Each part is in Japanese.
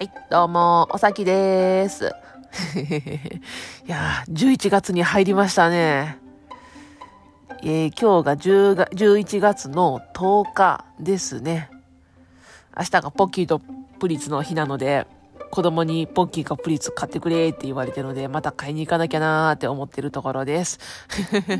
はい、どうも、おさきです。いやー、11月に入りましたね。えー、今日が10が11月の10日ですね。明日がポッキーとプリッツの日なので、子供にポッキーかプリッツ買ってくれって言われてるので、また買いに行かなきゃなーって思ってるところです。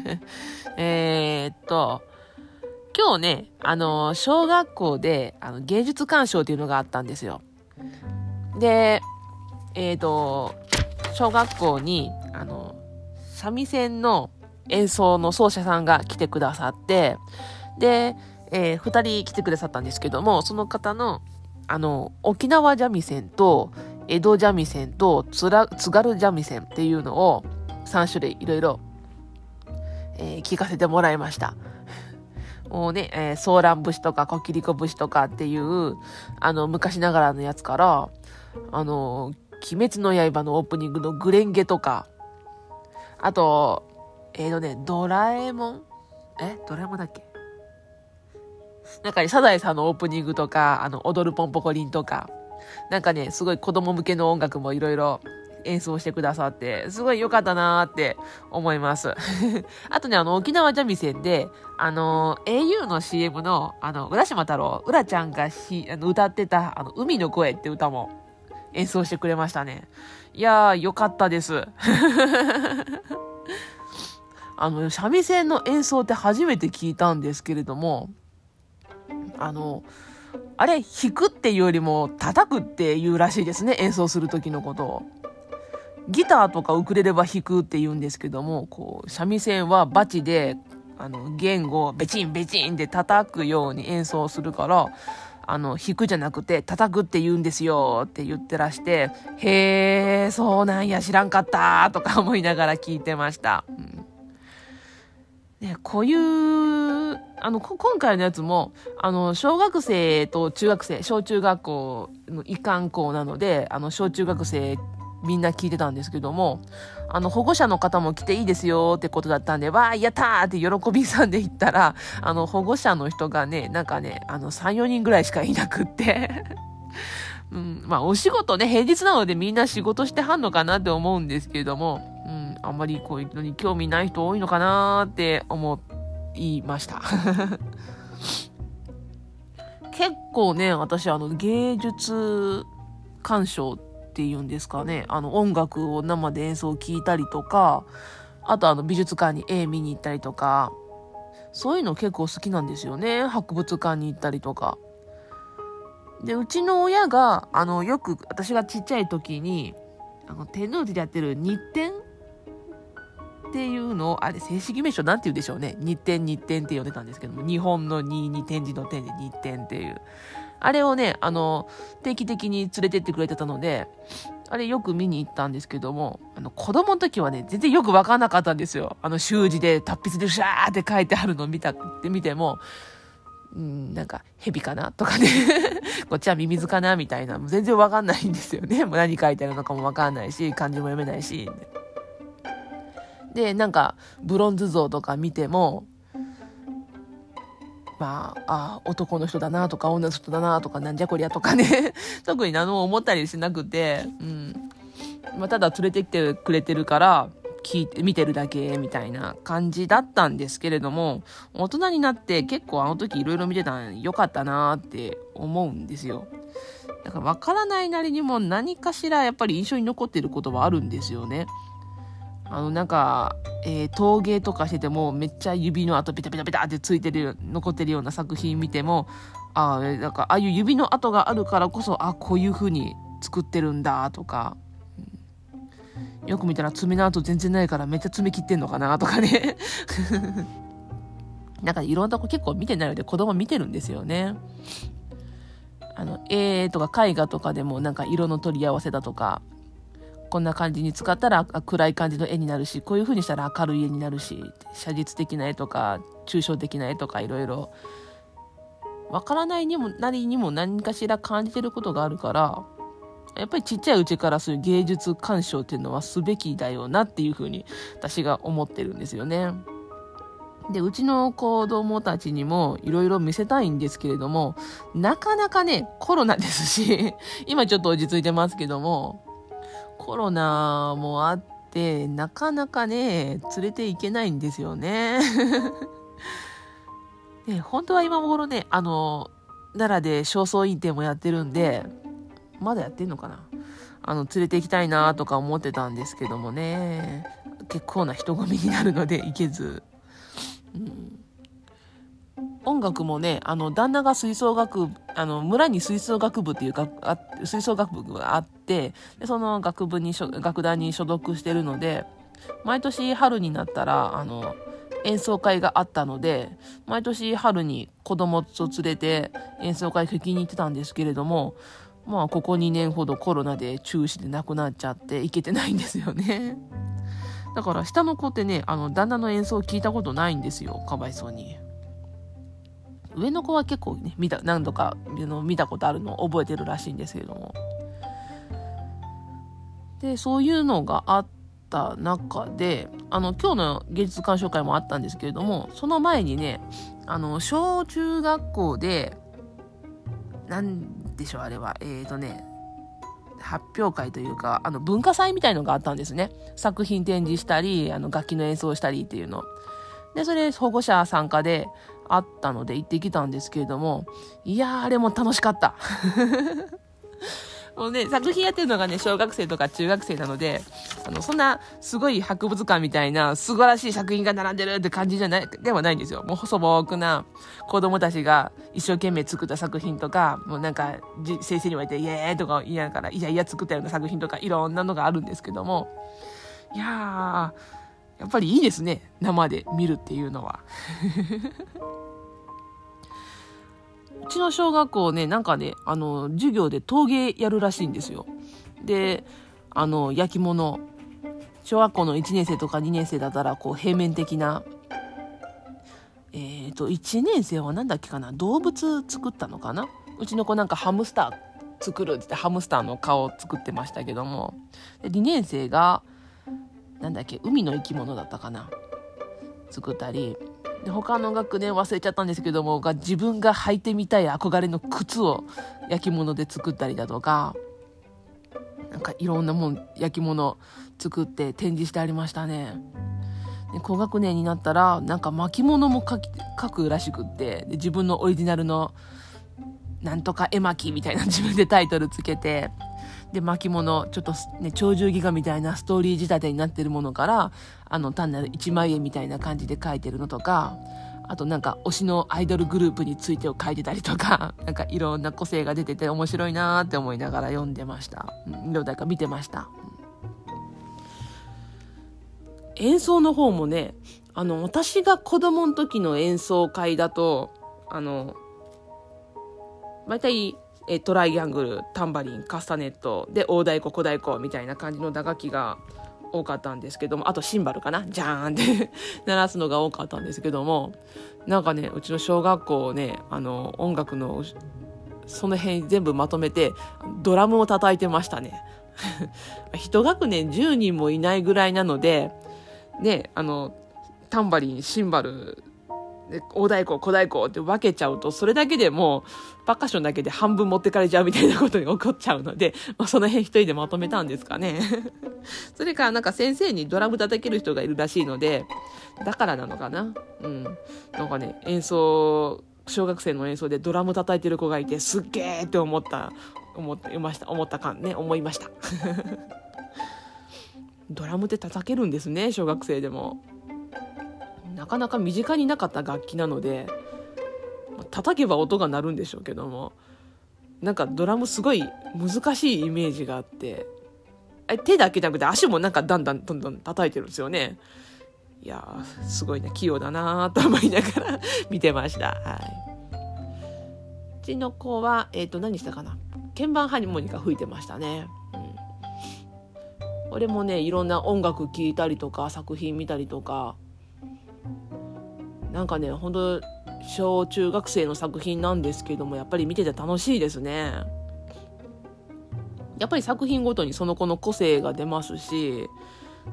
えーっと、今日ね、あの、小学校であの芸術鑑賞っていうのがあったんですよ。で、えっ、と、小学校に、あの、三味線の演奏の奏者さんが来てくださって、で、えー、二人来てくださったんですけども、その方の、あの、沖縄三味線と、江戸三味線と津軽三味線っていうのを3種類いろいろ、えー、聞かせてもらいました。もうね、えー、ソーラン節とかコキリコ節とかっていう、あの、昔ながらのやつから、あの、鬼滅の刃のオープニングのグレンゲとか、あと、えーとね、ドラえもん？え？ドラえもんだっけ？なんかね、サザエさんのオープニングとか、あの、踊るポンポコリンとか、なんかね、すごい子供向けの音楽もいろいろ演奏してくださって、すごい良かったなーって思います。あとね、あの、沖縄三味線で、あの、au の CM の、あの、浦島太郎、浦ちゃんがしあの歌ってた、あの、海の声って歌も演奏してくれましたね。いやー、良かったです。あの、三味線の演奏って初めて聞いたんですけれども、あの、あれ、弾くっていうよりも叩くっていうらしいですね、演奏する時のことを。ギターとかウクレレは弾くって言うんですけども、こう、三味線はバチで、あの、弦をベチンベチンって叩くように演奏するから、あの、弾くじゃなくて叩くって言うんですよって言ってらして、へー、そうなんや、知らんかったとか思いながら聞いてました。うんね、こういう、あの、今回のやつも、あの、小学生と中学生、小中学校の一貫校なので、あの、小中学生みんな聞いてたんですけども、あの、保護者の方も来ていいですよってことだったんで、わー、やったーって喜びさんで言ったら、あの、保護者の人がね、なんかね、あの、3、4人ぐらいしかいなくって うん、まあ、お仕事ね、平日なのでみんな仕事してはんのかなって思うんですけれども、うん、あんまりこういうのに興味ない人多いのかなって思いました。結構ね、私あの、芸術鑑賞ってていうんですかね、あの音楽を生で演奏を聴いたりとか、あとあの美術館に絵見に行ったりとか、そういうの結構好きなんですよね。博物館に行ったりとか。で、うちの親が、あの、よく私がちっちゃい時に、あの、天王寺でやってる日展っていうのを、あれ、正式名称なんて言うんでしょうね。日展、日展って呼んでたんですけども、日本の2に展示の展で日展っていう。あれをね、あの、定期的に連れてってくれてたので、あれよく見に行ったんですけども、あの、子供の時はね、全然よくわかんなかったんですよ。あの、習字で達筆でシャーって書いてあるのを見たって見ても、うん、なんか、蛇かなとかね こっちはミミズかなみたいな、もう全然わかんないんですよね。もう何書いてあるのかもわかんないし、漢字も読めないし。で、なんか、ブロンズ像とか見ても、まあ、あ男の人だなとか、女の人だなとか、なんじゃこりゃとかね 特に何も思ったりしなくて、うん。まあ、ただ連れてきてくれてるから、聞いて、見てるだけみたいな感じだったんですけれども、大人になって結構あの時いろいろ見てたんよかったなって思うんですよ。だから分からないなりにも何かしらやっぱり印象に残ってることはあるんですよね。あの、なんか、えー、陶芸とかしてても、めっちゃ指の跡ペタペタペタってついてる、残ってるような作品見ても、ああ、なんか、ああいう指の跡があるからこそ、あこういう風に作ってるんだ、とか、うん、よく見たら爪の跡全然ないからめっちゃ爪切ってんのかな、とかね。なんかいろんなとこ結構見てないので子供見てるんですよね。あの、絵とか絵画とかでもなんか色の取り合わせだとか、こんな感じに使ったら暗い感じの絵になるし、こういう風にしたら明るい絵になるし、写実的な絵とか、抽象的な絵とかいろいろ、わからないにも、なりにも何かしら感じてることがあるから、やっぱりちっちゃいうちからそういう芸術鑑賞っていうのはすべきだよなっていう風に私が思ってるんですよね。で、うちの子供たちにもいろいろ見せたいんですけれども、なかなかね、コロナですし、今ちょっと落ち着いてますけども、コロナもあって、なかなかね、連れて行けないんですよね。ね、本当は今頃ね、あの、奈良で正倉院展もやってるんで、まだやってんのかなあの、連れて行きたいなとか思ってたんですけどもね、結構な人混みになるので行けず。うん、音楽もね、あの、旦那が吹奏楽部、あの、村に吹奏楽部っていうか、あ吹奏楽部があって、でその学部に、楽団に所属してるので、毎年春になったら、あの、演奏会があったので、毎年春に子供と連れて演奏会聞きに行ってたんですけれども、まあ、ここ2年ほどコロナで中止で亡くなっちゃって行けてないんですよね。だから下の子ってね、あの、旦那の演奏を聞いたことないんですよ。かわいそうに。上の子は結構ね、見た、何度か見たことあるのを覚えてるらしいんですけれども。で、そういうのがあった中で、あの、今日の芸術鑑賞会もあったんですけれども、その前にね、あの、小中学校で、なんでしょう、あれは、えっ、ー、とね、発表会というか、あの、文化祭みたいのがあったんですね。作品展示したり、あの、楽器の演奏したりっていうの。で、それ保護者参加であったので行ってきたんですけれども、いやー、あれも楽しかった。もうね、作品やってるのがね、小学生とか中学生なので、あの、そんな、すごい博物館みたいな、素晴らしい作品が並んでるって感じじゃない、ではないんですよ。もう細僕な子供たちが一生懸命作った作品とか、もうなんか、先生に言われて、イエーイとか言いながら、いやいや作ったような作品とか、いろんなのがあるんですけども、いやー、やっぱりいいですね。生で見るっていうのは。うちの小学校ね、なんかね、あの、授業で陶芸やるらしいんですよ。で、あの、焼き物、小学校の1年生とか2年生だったら、こう、平面的な、えっ、ー、と、1年生は何だっけかな動物作ったのかなうちの子なんかハムスター作るって言ってハムスターの顔を作ってましたけども、で2年生が、なんだっけ、海の生き物だったかな。作ったり、で他の学年忘れちゃったんですけどもが自分が履いてみたい憧れの靴を焼き物で作ったりだとか。なんかいろんなもん焼き物作って展示してありましたね。で高学年になったらなんか巻物も書くらしくって。で自分のオリジナルのなんとか絵巻みたいな自分でタイトルつけて。で、巻物、ちょっとね、鳥獣戯画みたいなストーリー仕立てになってるものから、あの、単なる一枚絵みたいな感じで描いてるのとか、あとなんか推しのアイドルグループについてを書いてたりとか、なんかいろんな個性が出てて面白いなーって思いながら読んでました。うん、どうだか見てました。演奏の方もね、あの、私が子供の時の演奏会だと、あの、大体えトライアングルタンバリンカスタネットで大太鼓小太鼓みたいな感じの打楽器が多かったんですけどもあとシンバルかな。ジャーンって 鳴らすのが多かったんですけどもなんかねうちの小学校ねあの音楽のその辺全部まとめてドラムを叩いてましたね。一学年10人もいないぐらいなのでねあのタンバリンシンバル大太鼓、小太鼓って分けちゃうと、それだけでもう、パッカションだけで半分持ってかれちゃうみたいなことに起こっちゃうので、まあ、その辺一人でまとめたんですかね。それからなんか先生にドラム叩ける人がいるらしいので、だからなのかな。うん。なんかね、演奏、小学生の演奏でドラム叩いてる子がいて、すっげーって思った、思ってました、思ったかね、思いました。ドラムって叩けるんですね、小学生でも。なかなか身近になかった楽器なので叩けば音が鳴るんでしょうけどもなんかドラムすごい難しいイメージがあって手だけじゃなくて足もなんかだんだんどんどん叩いてるんですよね。いやーすごいね器用だなと思いながら 見てました。はい。うちの子はえっ、ー、と何したかな。鍵盤ハニモニカ吹いてましたね。うん。俺もねいろんな音楽聴いたりとか作品見たりとかなんかね本当小中学生の作品なんですけどもやっぱり見てて楽しいですねやっぱり作品ごとにその子の個性が出ますし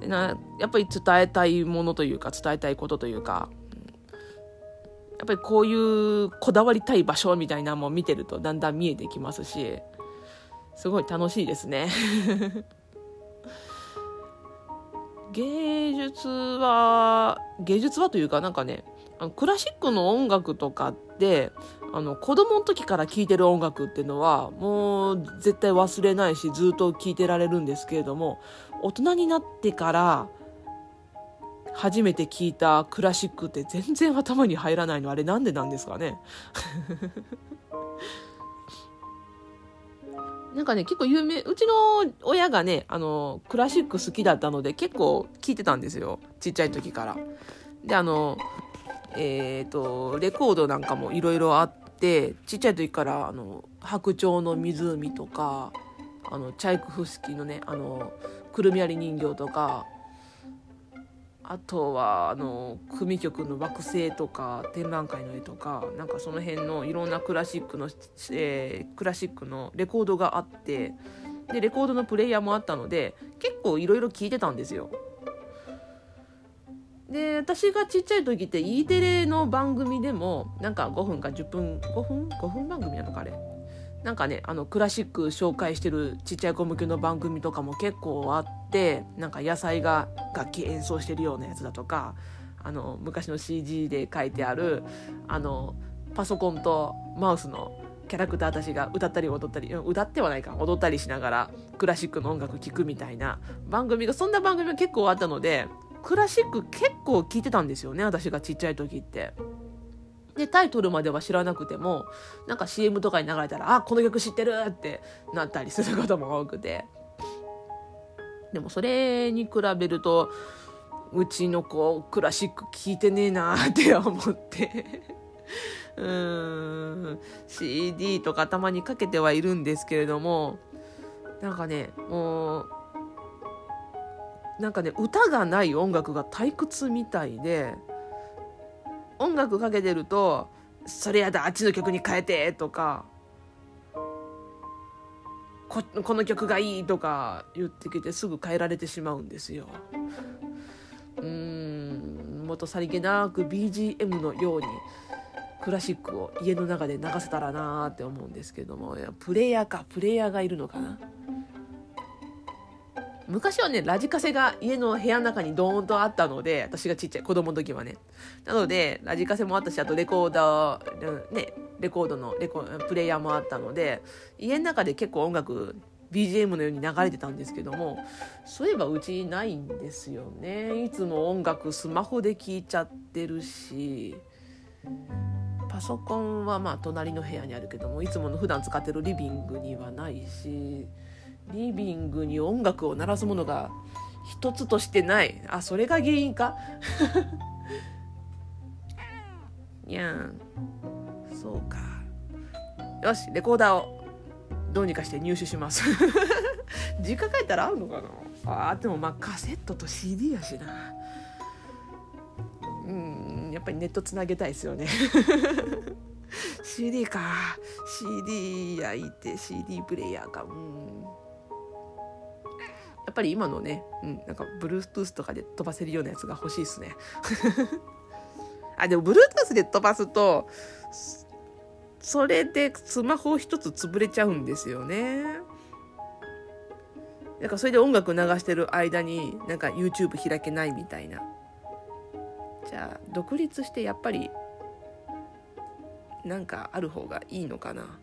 なやっぱり伝えたいものというか伝えたいことというかやっぱりこういうこだわりたい場所みたいなのも見てるとだんだん見えてきますし、すごい楽しいですね。芸術は、芸術はというかなんかね、クラシックの音楽とかってあの子供の時から聴いてる音楽っていうのはもう絶対忘れないしずっと聴いてられるんですけれども大人になってから初めて聴いたクラシックって全然頭に入らないのあれなんでなんですかね？なんかね、結構有名、うちの親がね、あの、クラシック好きだったので、結構聴いてたんですよ。ちっちゃい時から。で、あの、えっ、ー、と、レコードなんかもいろいろあって、ちっちゃい時から、あの、白鳥の湖とか、あの、チャイクフスキーのね、あの、くるみ割り人形とか、あとはあの組曲の「惑星」とか「展覧会の絵」とかなんかその辺のいろんなクラシックの、えー、クラシックのレコードがあってでレコードのプレイヤーもあったので結構いろいろ聴いてたんですよ。で私がちっちゃい時って E テレの番組でもなんか5分か10分5分？5分番組なのかあれ？なんかねあのクラシック紹介してるちっちゃい子向けの番組とかも結構あってなんか野菜が楽器演奏してるようなやつだとかあの昔の CG で書いてあるあのパソコンとマウスのキャラクターたちが歌ったり踊ったり歌ってはないか踊ったりしながらクラシックの音楽聴くみたいな番組がそんな番組が結構あったのでクラシック結構聴いてたんですよね私がちっちゃい時って。でタイトルまでは知らなくてもなんか CM とかに流れたら「あこの曲知ってる!」ってなったりすることも多くてでもそれに比べるとうちの子クラシック聴いてねえなって思ってうーん CD とかたまにかけてはいるんですけれどもなんかねもうなんかね歌がない音楽が退屈みたいで音楽かけてると「それやだあっちの曲に変えて」とかこ「この曲がいい」とか言ってきてすぐ変えられてしまうんですよ。うんもっとさりげなく BGM のようにクラシックを家の中で流せたらなーって思うんですけどもいやプレイヤーかプレイヤーがいるのかな。昔はね、ラジカセが家の部屋の中にドーンとあったので、私がちっちゃい子供の時はね。なので、ラジカセもあったし、あとレコーダー、ね、レコードのレコプレイヤーもあったので、家の中で結構音楽、BGM のように流れてたんですけども、そういえばうちないんですよね。いつも音楽スマホで聴いちゃってるし、パソコンはまあ隣の部屋にあるけども、いつもの普段使ってるリビングにはないし、リビングに音楽を鳴らすものが一つとしてない。あそれが原因か？にゃん。そうか。よしレコーダーをどうにかして入手します。実家帰ったら合うのかな？あでもまあカセットと CD やしな。うんやっぱりネットつなげたいですよね。CD か。CD 焼いて CD プレイヤーか。うん。ぱり今のね、うん、なんか Bluetooth とかで飛ばせるようなやつが欲しいっすね。あ、でも Bluetooth で飛ばすと、それでスマホ一つ潰れちゃうんですよね。なんかそれで音楽流してる間になんか YouTube 開けないみたいな。じゃあ独立してやっぱりなんかある方がいいのかな。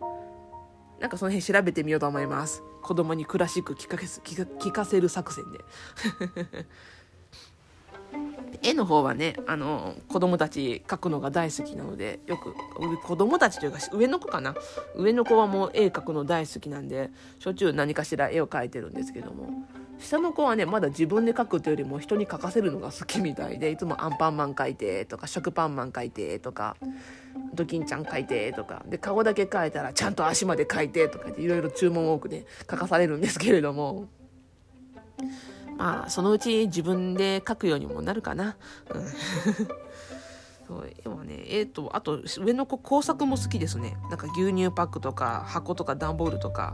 なんかその辺調べてみようと思います。子供にクラシック聞かせ聞かせる作戦で。絵の方はね、あの、子供たち描くのが大好きなので、よく、子供たちというか、上の子かな？上の子はもう絵描くの大好きなんで、しょっちゅう何かしら絵を描いてるんですけども、下の子はね、まだ自分で描くというよりも人に描かせるのが好きみたいで、いつもアンパンマン描いてとか、食パンマン描いてとか、ドキンちゃん描いてとか、で、顔だけ描いたらちゃんと足まで描いてとかいろいろ注文多くね、書かされるんですけれども、まあ、そのうち自分で描くようにもなるかな。うん。そう今ね、えっ、ー、と、あと、上の子工作も好きですね。なんか牛乳パックとか箱とか段ボールとか、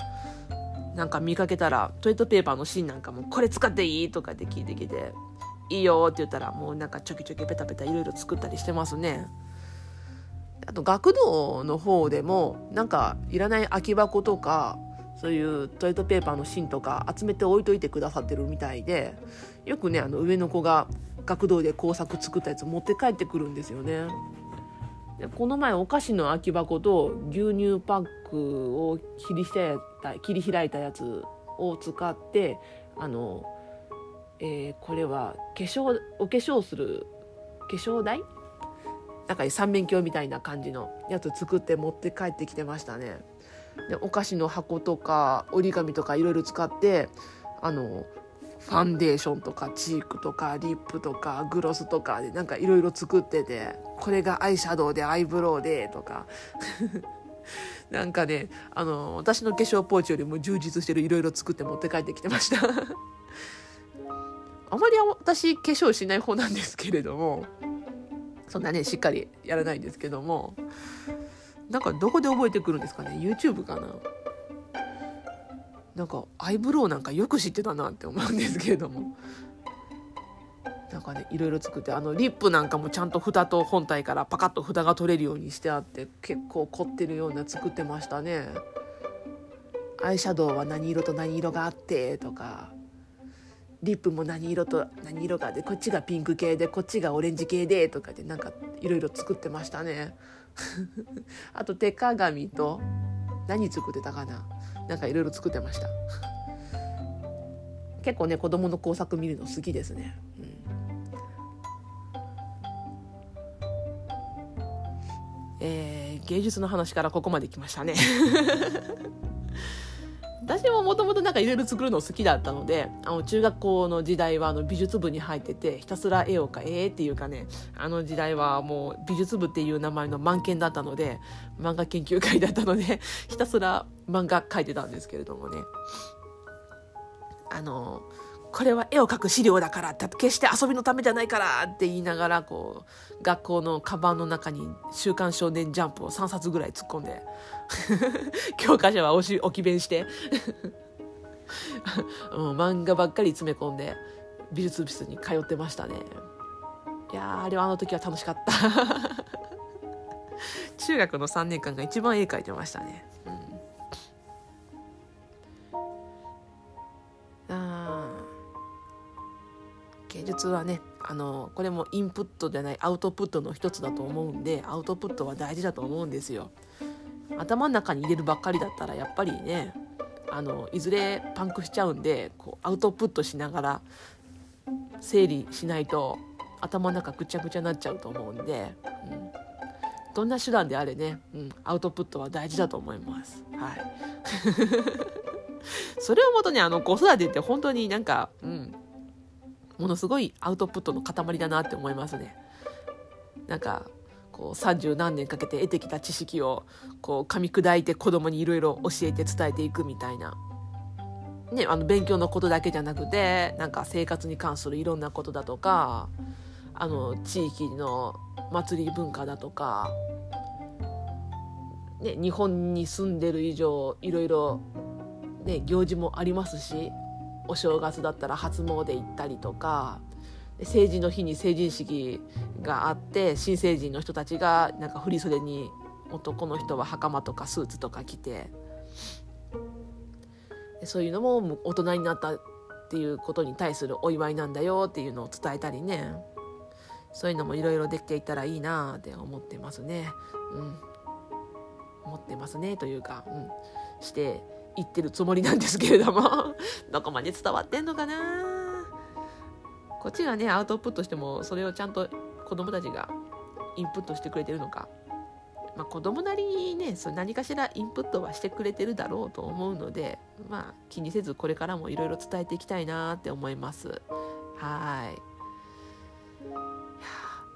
なんか見かけたら、トイレットペーパーの芯なんかも、これ使っていいとかって聞いてきて、いいよって言ったら、もうなんかちょきちょきペタペタいろいろ作ったりしてますね。あと学童の方でもなんかいらない空き箱とかそういうトイレットペーパーの芯とか集めて置いといてくださってるみたいでよくねあの上の子が学童で工作作ったやつ持って帰ってくるんですよね。でこの前お菓子の空き箱と牛乳パックを切り開いた切り開いたやつを使ってあの、えー、これは化粧お化粧する化粧台？中に三面鏡みたいな感じのやつ作って持って帰ってきてましたね。でお菓子の箱とか折り紙とかいろいろ使ってあのファンデーションとかチークとかリップとかグロスとかでなんかいろいろ作っててこれがアイシャドウでアイブロウでとか。なんかねあの私の化粧ポーチよりも充実してるいろいろ作って持って帰ってきてました。あまり私化粧しない方なんですけれどもそんなねしっかりやらないんですけどもなんかどこで覚えてくるんですかね？YouTube かな？なんかアイブロウなんかよく知ってたなって思うんですけれども。なんかねいろいろ作ってあのリップなんかもちゃんと蓋と本体からパカッと蓋が取れるようにしてあって結構凝ってるような作ってましたね。アイシャドウは何色と何色があってとかリップも何色と何色があってこっちがピンク系でこっちがオレンジ系でとかでなんかいろいろ作ってましたね。あと手鏡と何作ってたかな？なんかいろいろ作ってました。結構ね子供の工作見るの好きですね、うん、えー、芸術の話からここまで来ましたね。私ももともとなんかいろいろ作るの好きだったので、あの中学校の時代はあの美術部に入ってて、ひたすら絵を描えっていうかね、あの時代はもう美術部っていう名前の満研だったので、漫画研究会だったので、ひたすら漫画描いてたんですけれどもね。あの、これは絵を描く資料だから決して遊びのためじゃないからって言いながらこう学校のカバンの中に「週刊少年ジャンプ」を3冊ぐらい突っ込んで 教科書は置き置き弁して うん、漫画ばっかり詰め込んで美術室に通ってましたね。いやあれはあの時は楽しかった。中学の3年間が一番絵描いてましたね。芸術はねあのこれもインプットじゃないアウトプットの一つだと思うんでアウトプットは大事だと思うんですよ頭の中に入れるばっかりだったらやっぱりねあのいずれパンクしちゃうんでこうアウトプットしながら整理しないと頭の中ぐちゃぐちゃになっちゃうと思うんで、うん、どんな手段であれね、うん、アウトプットは大事だと思います。はい。それをもとにあの子育てって本当になんか、うん、ものすごいアウトプットの塊だなって思いますね。なんかこう30何年かけて得てきた知識をこう噛み砕いて子供にいろいろ教えて伝えていくみたいな。ね、あの勉強のことだけじゃなくてなんか生活に関するいろんなことだとかあの地域の祭り文化だとか、ね、日本に住んでる以上いろいろ、ね、行事もありますしお正月だったら初詣行ったりとか成人の日に成人式があって新成人の人たちがなんか振り袖に男の人は袴とかスーツとか着てそういうのも大人になったっていうことに対するお祝いなんだよっていうのを伝えたりね。そういうのもいろいろできていたらいいなって思ってますね。うん、思ってますねというか、うん、して言ってるつもりなんですけれども どこまで伝わってんのかな？こっちがねアウトプットしてもそれをちゃんと子供たちがインプットしてくれてるのか、まあ、子供なりにねそ何かしらインプットはしてくれてるだろうと思うのでまあ気にせずこれからもいろいろ伝えていきたいなって思います。はい。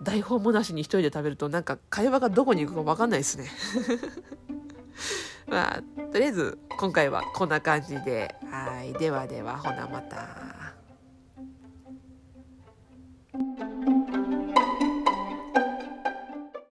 台本もなしに一人で食べるとなんか会話がどこに行くか分かんないですね。まあ、とりあえず今回はこんな感じで。はい。ではでは、ほなまた。